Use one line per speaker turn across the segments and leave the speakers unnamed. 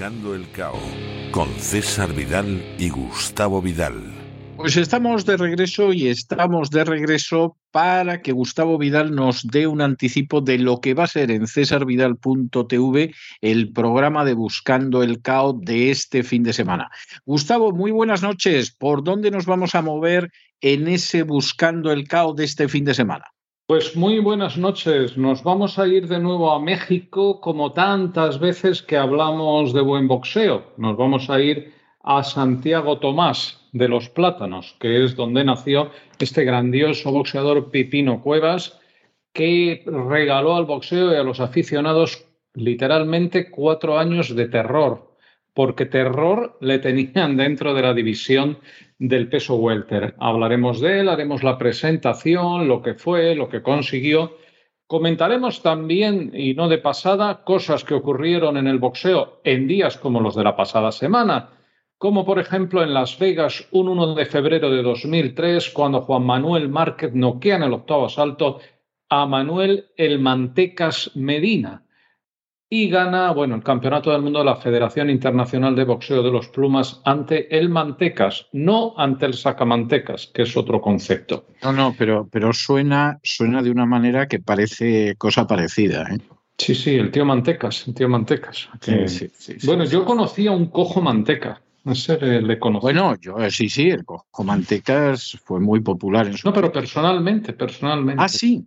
el Cao con César Vidal y Gustavo Vidal.
Pues estamos de regreso y estamos de regreso para que Gustavo Vidal nos dé un anticipo de lo que va a ser en cesarvidal.tv el programa de Buscando el Cao de este fin de semana. Gustavo, muy buenas noches. ¿Por dónde nos vamos a mover en ese Buscando el Cao de este fin de semana?
Pues muy buenas noches. Nos vamos a ir de nuevo a México como tantas veces que hablamos de buen boxeo. Nos vamos a ir a Santiago Tomás de los Plátanos, que es donde nació este grandioso boxeador Pipino Cuevas, que regaló al boxeo y a los aficionados literalmente cuatro años de terror, porque terror le tenían dentro de la división del peso welter. Hablaremos de él, haremos la presentación, lo que fue, lo que consiguió. Comentaremos también, y no de pasada, cosas que ocurrieron en el boxeo en días como los de la pasada semana, como por ejemplo en Las Vegas un 1 de febrero de 2003, cuando Juan Manuel Márquez noquea en el octavo asalto a Manuel El Mantecas Medina y gana, bueno, el Campeonato del Mundo de la Federación Internacional de Boxeo de los Plumas ante el Mantecas, no ante el Sacamantecas, que es otro concepto.
No, no, pero, pero suena, suena de una manera que parece cosa parecida. ¿eh?
Sí, sí, el tío Mantecas, el tío Mantecas. bueno, yo conocí a un cojo manteca. Ese le, conocí.
Bueno, yo eh, sí, sí, el cojo mantecas fue muy popular en su
No, pero personalmente, personalmente.
Ah, sí.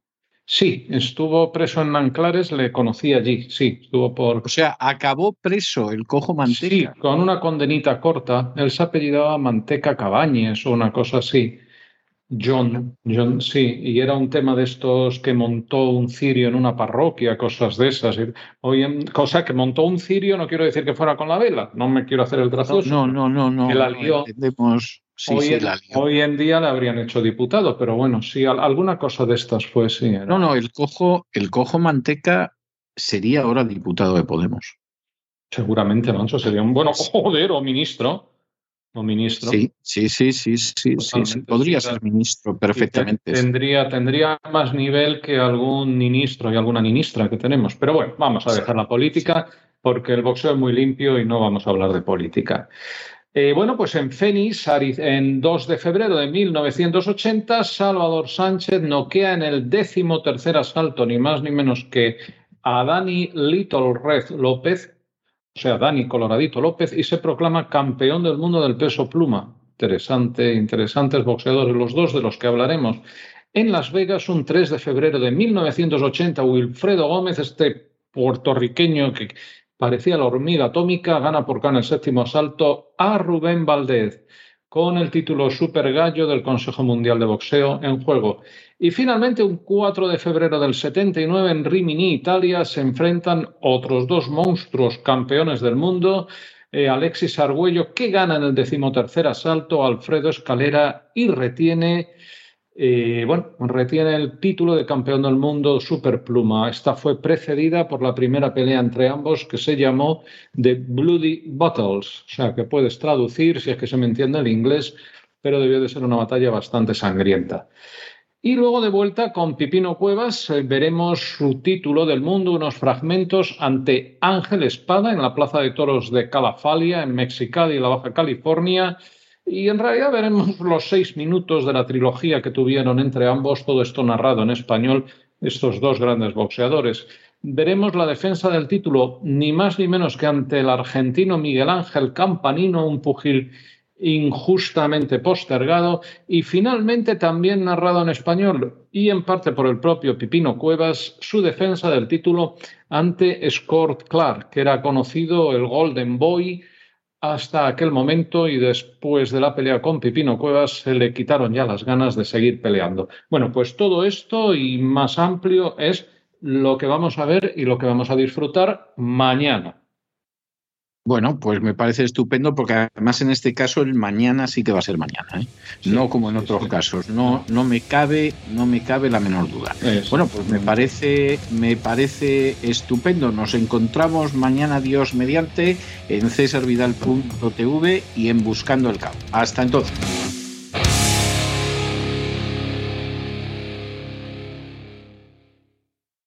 Sí, estuvo preso en Manclares, le conocí allí, sí, estuvo por...
O sea, acabó preso el cojo Manteca.
Sí, con una condenita corta. Él se apellidaba Manteca Cabañes o una cosa así. John, John, sí, y era un tema de estos que montó un cirio en una parroquia, cosas de esas. Hoy en, cosa que montó un cirio no quiero decir que fuera con la vela, no me quiero hacer el gracioso.
No, no, no, no.
Que la lió hoy, en, día le habrían hecho diputado, pero bueno, sí, alguna cosa de estas fue, sí.
No, no, el cojo, el cojo Manteca sería ahora diputado de Podemos.
Seguramente, Manso, sería un bueno, joder, o ministro. O ministro.
Sí, sí, sí, sí, sí, sí, podría ser ministro perfectamente.
Tendría, tendría más nivel que algún ministro y alguna ministra que tenemos. Pero bueno, vamos a dejar la política porque el boxeo es muy limpio y no vamos a hablar de política. Eh, bueno, pues en Fénix, en 2 de febrero de 1980, Salvador Sánchez noquea en el décimo tercer asalto, ni más ni menos que a Dani Little Red López, o sea, Dani Coloradito López, y se proclama campeón del mundo del peso pluma. Interesante, interesantes boxeadores, los dos de los que hablaremos. En Las Vegas, un 3 de febrero de 1980, Wilfredo Gómez, este puertorriqueño que parecía la hormiga atómica, gana por en el séptimo asalto a Rubén Valdez con el título Super Gallo del Consejo Mundial de Boxeo en juego. Y finalmente, un 4 de febrero del 79 en Rimini, Italia, se enfrentan otros dos monstruos campeones del mundo, eh, Alexis Argüello, que gana en el decimotercer asalto, Alfredo Escalera y retiene eh, bueno, retiene el título de campeón del mundo superpluma. Esta fue precedida por la primera pelea entre ambos que se llamó The Bloody Battles, o sea que puedes traducir si es que se me entiende el inglés, pero debió de ser una batalla bastante sangrienta. Y luego de vuelta con Pipino Cuevas eh, veremos su título del mundo, unos fragmentos ante Ángel Espada en la Plaza de Toros de Calafalia, en Mexicali, la Baja California. Y en realidad veremos los seis minutos de la trilogía que tuvieron entre ambos, todo esto narrado en español, estos dos grandes boxeadores. Veremos la defensa del título, ni más ni menos que ante el argentino Miguel Ángel Campanino, un pugil injustamente postergado y finalmente también narrado en español y en parte por el propio Pipino Cuevas su defensa del título ante Scott Clark, que era conocido el Golden Boy hasta aquel momento y después de la pelea con Pipino Cuevas se le quitaron ya las ganas de seguir peleando. Bueno, pues todo esto y más amplio es lo que vamos a ver y lo que vamos a disfrutar mañana.
Bueno, pues me parece estupendo porque además en este caso el mañana sí que va a ser mañana, ¿eh? no como en otros casos. No, no me cabe, no me cabe la menor duda. Bueno, pues me parece, me parece estupendo. Nos encontramos mañana Dios mediante en cesarvidal.tv y en Buscando el Cabo. Hasta entonces.